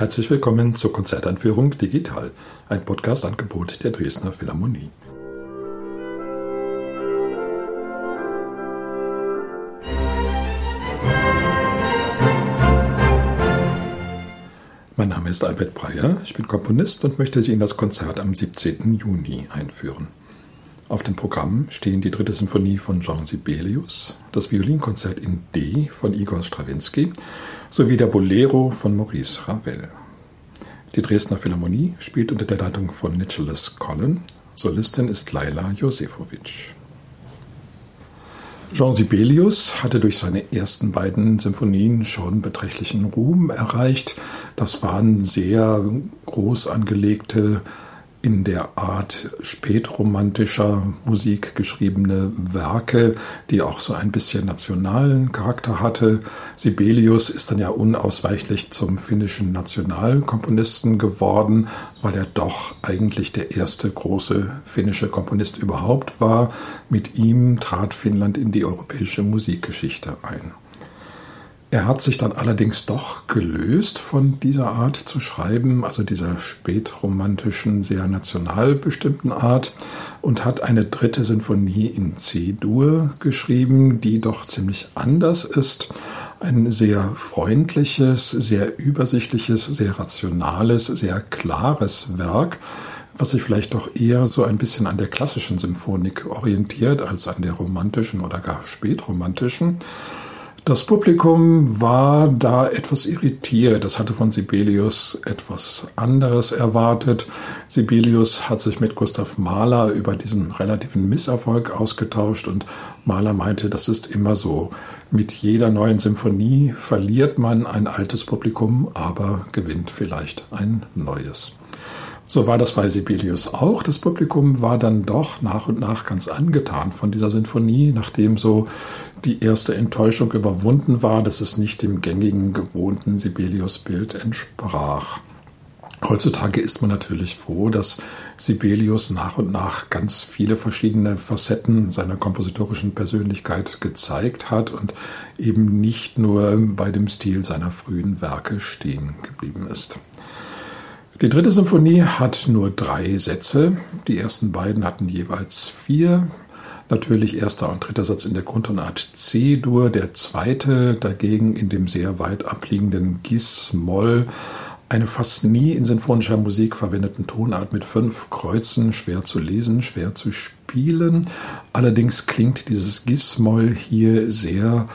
Herzlich willkommen zur Konzerteinführung Digital, ein Podcast-Angebot der Dresdner Philharmonie. Mein Name ist Albert Breyer, ich bin Komponist und möchte Sie in das Konzert am 17. Juni einführen. Auf dem Programm stehen die dritte Sinfonie von Jean Sibelius, das Violinkonzert in D von Igor Strawinski sowie der Bolero von Maurice Ravel. Die Dresdner Philharmonie spielt unter der Leitung von Nicholas Collin. Solistin ist Laila Josefowitsch. Jean Sibelius hatte durch seine ersten beiden Symphonien schon beträchtlichen Ruhm erreicht. Das waren sehr groß angelegte in der Art spätromantischer Musik geschriebene Werke, die auch so ein bisschen nationalen Charakter hatte. Sibelius ist dann ja unausweichlich zum finnischen Nationalkomponisten geworden, weil er doch eigentlich der erste große finnische Komponist überhaupt war. Mit ihm trat Finnland in die europäische Musikgeschichte ein. Er hat sich dann allerdings doch gelöst von dieser Art zu schreiben, also dieser spätromantischen, sehr national bestimmten Art, und hat eine dritte Sinfonie in C-Dur geschrieben, die doch ziemlich anders ist. Ein sehr freundliches, sehr übersichtliches, sehr rationales, sehr klares Werk, was sich vielleicht doch eher so ein bisschen an der klassischen Symphonik orientiert als an der romantischen oder gar spätromantischen. Das Publikum war da etwas irritiert. Das hatte von Sibelius etwas anderes erwartet. Sibelius hat sich mit Gustav Mahler über diesen relativen Misserfolg ausgetauscht und Mahler meinte, das ist immer so. Mit jeder neuen Symphonie verliert man ein altes Publikum, aber gewinnt vielleicht ein neues. So war das bei Sibelius auch. Das Publikum war dann doch nach und nach ganz angetan von dieser Sinfonie, nachdem so die erste Enttäuschung überwunden war, dass es nicht dem gängigen, gewohnten Sibelius-Bild entsprach. Heutzutage ist man natürlich froh, dass Sibelius nach und nach ganz viele verschiedene Facetten seiner kompositorischen Persönlichkeit gezeigt hat und eben nicht nur bei dem Stil seiner frühen Werke stehen geblieben ist. Die dritte Symphonie hat nur drei Sätze. Die ersten beiden hatten jeweils vier. Natürlich erster und dritter Satz in der Grundtonart C-Dur, der zweite dagegen in dem sehr weit abliegenden Gis-Moll, eine fast nie in sinfonischer Musik verwendeten Tonart mit fünf Kreuzen, schwer zu lesen, schwer zu spielen. Allerdings klingt dieses Gis-Moll hier sehr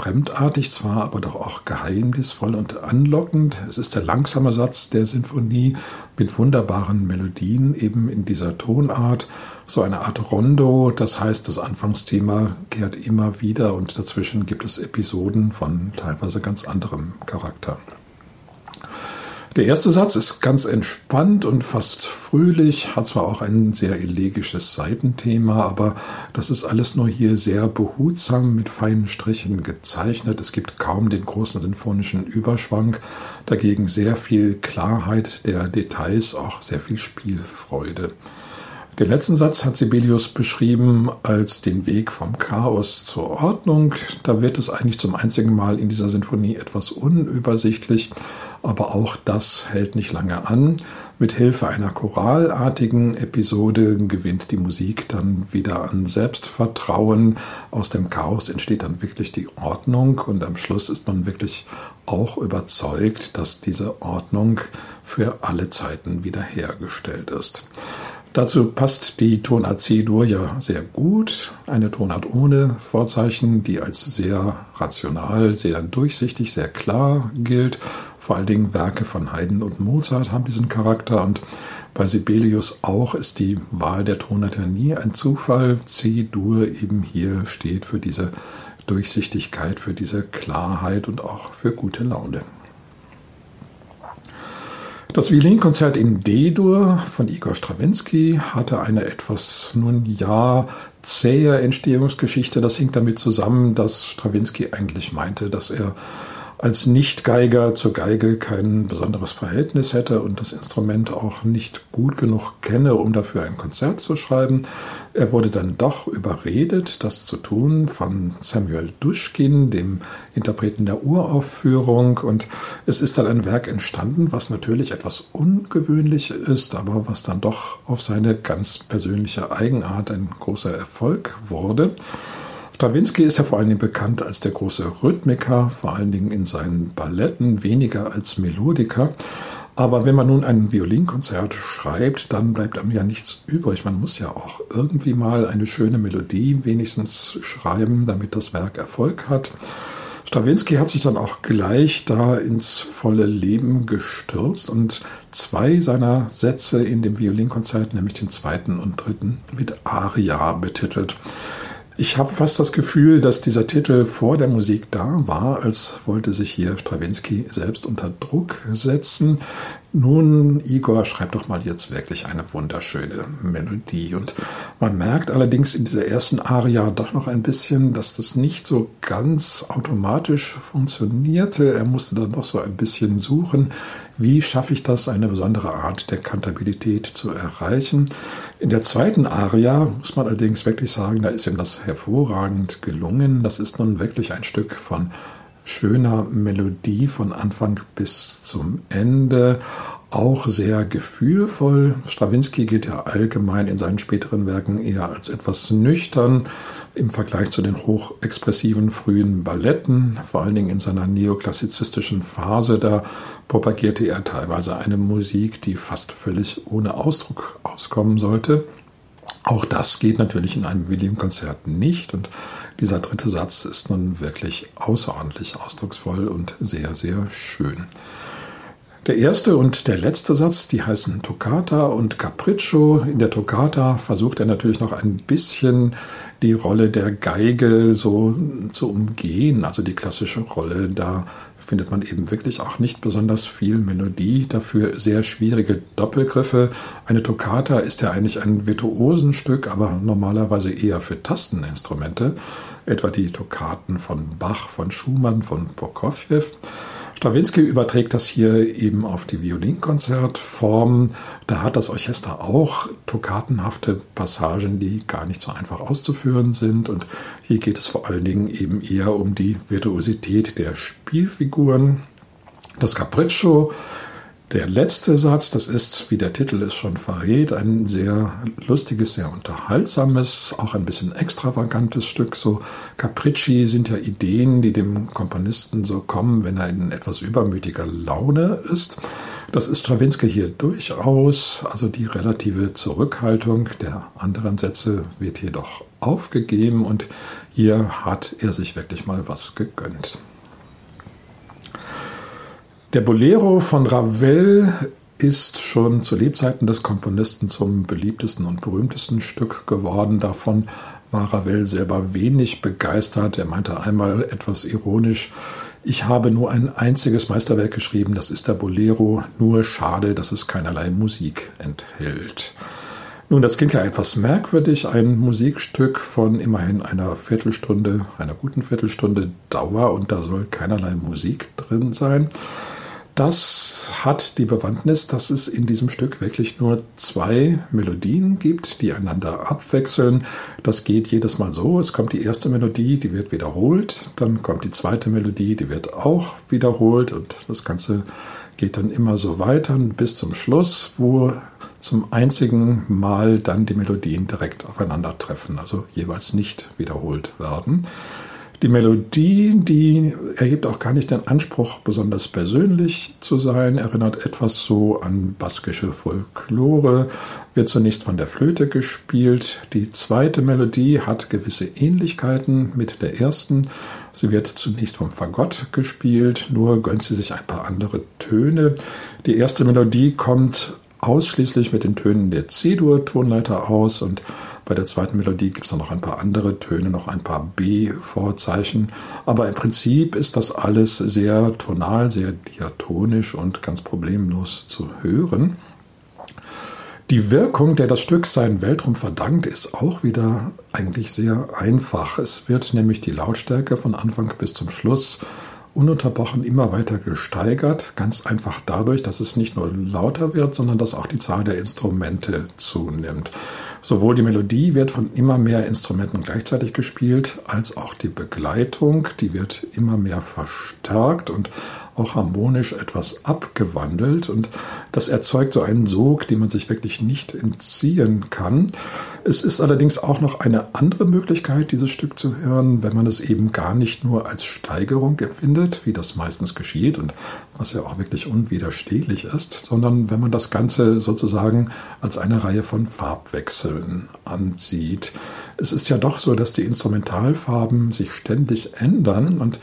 fremdartig zwar, aber doch auch geheimnisvoll und anlockend. Es ist der langsame Satz der Sinfonie mit wunderbaren Melodien eben in dieser Tonart. So eine Art Rondo, das heißt, das Anfangsthema kehrt immer wieder und dazwischen gibt es Episoden von teilweise ganz anderem Charakter. Der erste Satz ist ganz entspannt und fast fröhlich, hat zwar auch ein sehr elegisches Seitenthema, aber das ist alles nur hier sehr behutsam mit feinen Strichen gezeichnet. Es gibt kaum den großen sinfonischen Überschwang, dagegen sehr viel Klarheit der Details, auch sehr viel Spielfreude. Den letzten Satz hat Sibelius beschrieben als den Weg vom Chaos zur Ordnung. Da wird es eigentlich zum einzigen Mal in dieser Sinfonie etwas unübersichtlich, aber auch das hält nicht lange an. Mit Hilfe einer choralartigen Episode gewinnt die Musik dann wieder an Selbstvertrauen. Aus dem Chaos entsteht dann wirklich die Ordnung und am Schluss ist man wirklich auch überzeugt, dass diese Ordnung für alle Zeiten wiederhergestellt ist. Dazu passt die Tonart C-Dur ja sehr gut. Eine Tonart ohne Vorzeichen, die als sehr rational, sehr durchsichtig, sehr klar gilt. Vor allen Dingen Werke von Haydn und Mozart haben diesen Charakter und bei Sibelius auch ist die Wahl der ja nie ein Zufall. C-Dur eben hier steht für diese Durchsichtigkeit, für diese Klarheit und auch für gute Laune. Das Violinkonzert in D-Dur von Igor Strawinski hatte eine etwas, nun ja, zähe Entstehungsgeschichte. Das hing damit zusammen, dass Strawinski eigentlich meinte, dass er als Nicht-Geiger zur Geige kein besonderes Verhältnis hätte und das Instrument auch nicht gut genug kenne, um dafür ein Konzert zu schreiben. Er wurde dann doch überredet, das zu tun von Samuel Duschkin, dem Interpreten der Uraufführung. Und es ist dann ein Werk entstanden, was natürlich etwas ungewöhnlich ist, aber was dann doch auf seine ganz persönliche Eigenart ein großer Erfolg wurde. Stravinsky ist ja vor allen Dingen bekannt als der große Rhythmiker, vor allen Dingen in seinen Balletten, weniger als Melodiker. Aber wenn man nun ein Violinkonzert schreibt, dann bleibt einem ja nichts übrig. Man muss ja auch irgendwie mal eine schöne Melodie wenigstens schreiben, damit das Werk Erfolg hat. Stravinsky hat sich dann auch gleich da ins volle Leben gestürzt und zwei seiner Sätze in dem Violinkonzert, nämlich den zweiten und dritten, mit Aria betitelt. Ich habe fast das Gefühl, dass dieser Titel vor der Musik da war, als wollte sich hier Stravinsky selbst unter Druck setzen. Nun, Igor, schreib doch mal jetzt wirklich eine wunderschöne Melodie. Und man merkt allerdings in dieser ersten Aria doch noch ein bisschen, dass das nicht so ganz automatisch funktionierte. Er musste dann doch so ein bisschen suchen, wie schaffe ich das, eine besondere Art der Kantabilität zu erreichen. In der zweiten Aria muss man allerdings wirklich sagen, da ist ihm das hervorragend gelungen. Das ist nun wirklich ein Stück von schöner Melodie von Anfang bis zum Ende, auch sehr gefühlvoll. Stravinsky gilt ja allgemein in seinen späteren Werken eher als etwas nüchtern im Vergleich zu den hochexpressiven frühen Balletten, vor allen Dingen in seiner neoklassizistischen Phase. Da propagierte er teilweise eine Musik, die fast völlig ohne Ausdruck auskommen sollte. Auch das geht natürlich in einem William-Konzert nicht und dieser dritte Satz ist nun wirklich außerordentlich ausdrucksvoll und sehr, sehr schön. Der erste und der letzte Satz, die heißen Toccata und Capriccio. In der Toccata versucht er natürlich noch ein bisschen die Rolle der Geige so zu umgehen, also die klassische Rolle. Da findet man eben wirklich auch nicht besonders viel Melodie, dafür sehr schwierige Doppelgriffe. Eine Toccata ist ja eigentlich ein Virtuosenstück, aber normalerweise eher für Tasteninstrumente, etwa die Toccaten von Bach, von Schumann, von Prokofjew. Stravinsky überträgt das hier eben auf die Violinkonzertform. Da hat das Orchester auch toccatenhafte Passagen, die gar nicht so einfach auszuführen sind. Und hier geht es vor allen Dingen eben eher um die Virtuosität der Spielfiguren. Das Capriccio der letzte Satz, das ist, wie der Titel es schon verrät, ein sehr lustiges, sehr unterhaltsames, auch ein bisschen extravagantes Stück. So Capricci sind ja Ideen, die dem Komponisten so kommen, wenn er in etwas übermütiger Laune ist. Das ist Stravinsky hier durchaus. Also die relative Zurückhaltung der anderen Sätze wird jedoch aufgegeben und hier hat er sich wirklich mal was gegönnt. Der Bolero von Ravel ist schon zu Lebzeiten des Komponisten zum beliebtesten und berühmtesten Stück geworden. Davon war Ravel selber wenig begeistert. Er meinte einmal etwas ironisch, ich habe nur ein einziges Meisterwerk geschrieben, das ist der Bolero, nur schade, dass es keinerlei Musik enthält. Nun, das klingt ja etwas merkwürdig, ein Musikstück von immerhin einer Viertelstunde, einer guten Viertelstunde Dauer und da soll keinerlei Musik drin sein. Das hat die Bewandtnis, dass es in diesem Stück wirklich nur zwei Melodien gibt, die einander abwechseln. Das geht jedes Mal so. Es kommt die erste Melodie, die wird wiederholt. Dann kommt die zweite Melodie, die wird auch wiederholt. Und das Ganze geht dann immer so weiter bis zum Schluss, wo zum einzigen Mal dann die Melodien direkt aufeinandertreffen, also jeweils nicht wiederholt werden. Die Melodie, die erhebt auch gar nicht den Anspruch, besonders persönlich zu sein, erinnert etwas so an baskische Folklore, wird zunächst von der Flöte gespielt. Die zweite Melodie hat gewisse Ähnlichkeiten mit der ersten. Sie wird zunächst vom Fagott gespielt, nur gönnt sie sich ein paar andere Töne. Die erste Melodie kommt ausschließlich mit den Tönen der C-Dur-Tonleiter aus und bei der zweiten Melodie gibt es noch ein paar andere Töne, noch ein paar B-Vorzeichen. Aber im Prinzip ist das alles sehr tonal, sehr diatonisch und ganz problemlos zu hören. Die Wirkung, der das Stück seinen Weltraum verdankt, ist auch wieder eigentlich sehr einfach. Es wird nämlich die Lautstärke von Anfang bis zum Schluss ununterbrochen immer weiter gesteigert, ganz einfach dadurch, dass es nicht nur lauter wird, sondern dass auch die Zahl der Instrumente zunimmt. Sowohl die Melodie wird von immer mehr Instrumenten gleichzeitig gespielt, als auch die Begleitung, die wird immer mehr verstärkt und auch harmonisch etwas abgewandelt und das erzeugt so einen Sog, den man sich wirklich nicht entziehen kann. Es ist allerdings auch noch eine andere Möglichkeit, dieses Stück zu hören, wenn man es eben gar nicht nur als Steigerung empfindet, wie das meistens geschieht und was ja auch wirklich unwiderstehlich ist, sondern wenn man das Ganze sozusagen als eine Reihe von Farbwechseln ansieht. Es ist ja doch so, dass die Instrumentalfarben sich ständig ändern und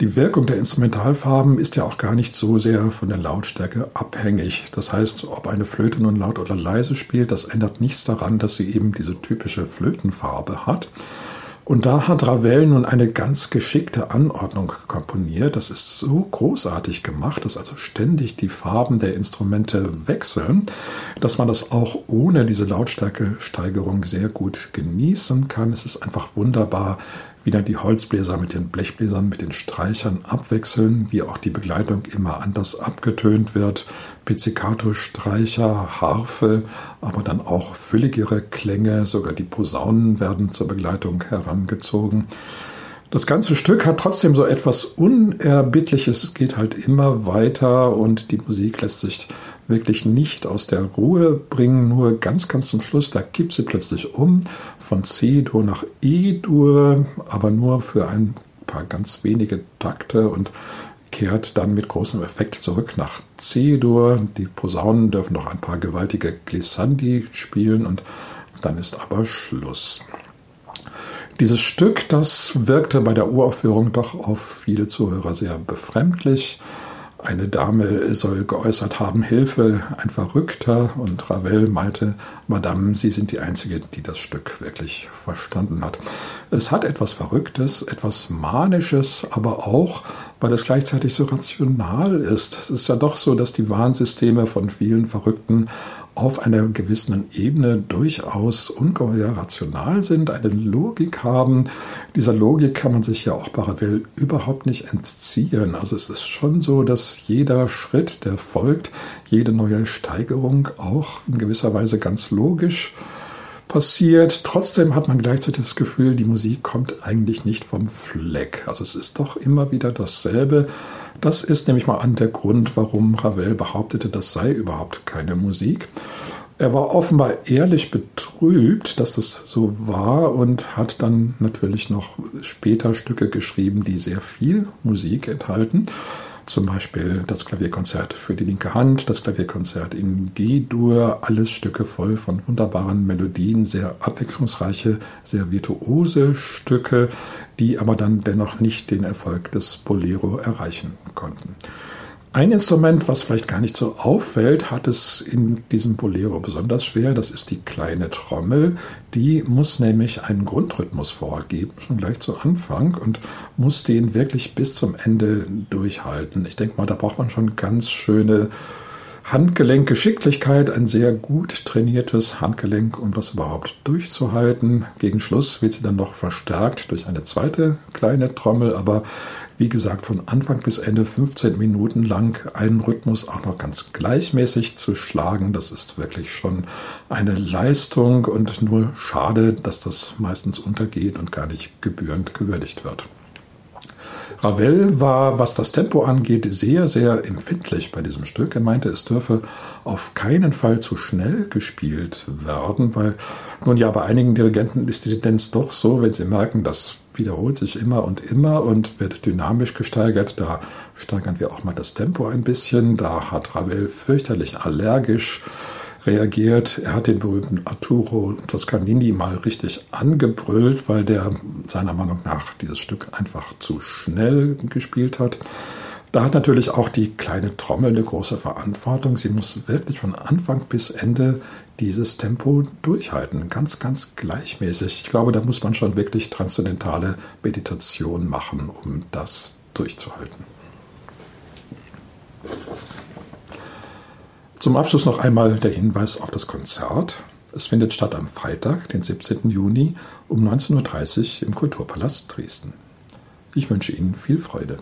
die Wirkung der Instrumentalfarben ist ja auch gar nicht so sehr von der Lautstärke abhängig. Das heißt, ob eine Flöte nun laut oder leise spielt, das ändert nichts daran, dass sie eben diese typische Flötenfarbe hat. Und da hat Ravel nun eine ganz geschickte Anordnung komponiert. Das ist so großartig gemacht, dass also ständig die Farben der Instrumente wechseln, dass man das auch ohne diese Lautstärkesteigerung sehr gut genießen kann. Es ist einfach wunderbar, wie dann die Holzbläser mit den Blechbläsern, mit den Streichern abwechseln, wie auch die Begleitung immer anders abgetönt wird. Pizzicato, Streicher, Harfe, aber dann auch fülligere Klänge, sogar die Posaunen werden zur Begleitung herangezogen. Das ganze Stück hat trotzdem so etwas Unerbittliches. Es geht halt immer weiter und die Musik lässt sich wirklich nicht aus der Ruhe bringen. Nur ganz, ganz zum Schluss, da kippt sie plötzlich um von C-Dur nach E-Dur, aber nur für ein paar ganz wenige Takte und kehrt dann mit großem Effekt zurück nach C-Dur. Die Posaunen dürfen noch ein paar gewaltige Glissandi spielen und dann ist aber Schluss. Dieses Stück, das wirkte bei der Uraufführung doch auf viele Zuhörer sehr befremdlich. Eine Dame soll geäußert haben, Hilfe, ein Verrückter. Und Ravel meinte, Madame, Sie sind die Einzige, die das Stück wirklich verstanden hat. Es hat etwas Verrücktes, etwas Manisches, aber auch, weil es gleichzeitig so rational ist. Es ist ja doch so, dass die Warnsysteme von vielen Verrückten auf einer gewissen Ebene durchaus ungeheuer rational sind, eine Logik haben. Dieser Logik kann man sich ja auch Ravel überhaupt nicht entziehen. Also es ist schon so, dass jeder Schritt, der folgt, jede neue Steigerung auch in gewisser Weise ganz logisch passiert. Trotzdem hat man gleichzeitig das Gefühl, die Musik kommt eigentlich nicht vom Fleck. Also es ist doch immer wieder dasselbe. Das ist nämlich mal an der Grund, warum Ravel behauptete, das sei überhaupt keine Musik. Er war offenbar ehrlich betrübt, dass das so war und hat dann natürlich noch später Stücke geschrieben, die sehr viel Musik enthalten. Zum Beispiel das Klavierkonzert für die linke Hand, das Klavierkonzert in G-Dur, alles Stücke voll von wunderbaren Melodien, sehr abwechslungsreiche, sehr virtuose Stücke, die aber dann dennoch nicht den Erfolg des Bolero erreichen konnten. Ein Instrument, was vielleicht gar nicht so auffällt, hat es in diesem Bolero besonders schwer. Das ist die kleine Trommel. Die muss nämlich einen Grundrhythmus vorgeben, schon gleich zu Anfang und muss den wirklich bis zum Ende durchhalten. Ich denke mal, da braucht man schon ganz schöne Handgelenkgeschicklichkeit, ein sehr gut trainiertes Handgelenk, um das überhaupt durchzuhalten. Gegen Schluss wird sie dann noch verstärkt durch eine zweite kleine Trommel, aber wie gesagt, von Anfang bis Ende 15 Minuten lang einen Rhythmus auch noch ganz gleichmäßig zu schlagen, das ist wirklich schon eine Leistung und nur schade, dass das meistens untergeht und gar nicht gebührend gewürdigt wird. Ravel war, was das Tempo angeht, sehr, sehr empfindlich bei diesem Stück. Er meinte, es dürfe auf keinen Fall zu schnell gespielt werden, weil nun ja, bei einigen Dirigenten ist die Tendenz doch so, wenn sie merken, das wiederholt sich immer und immer und wird dynamisch gesteigert, da steigern wir auch mal das Tempo ein bisschen. Da hat Ravel fürchterlich allergisch reagiert. Er hat den berühmten Arturo Toscanini mal richtig angebrüllt, weil der seiner Meinung nach dieses Stück einfach zu schnell gespielt hat. Da hat natürlich auch die kleine Trommel eine große Verantwortung. Sie muss wirklich von Anfang bis Ende dieses Tempo durchhalten, ganz, ganz gleichmäßig. Ich glaube, da muss man schon wirklich transzendentale Meditation machen, um das durchzuhalten. Zum Abschluss noch einmal der Hinweis auf das Konzert. Es findet statt am Freitag, den 17. Juni um 19.30 Uhr im Kulturpalast Dresden. Ich wünsche Ihnen viel Freude.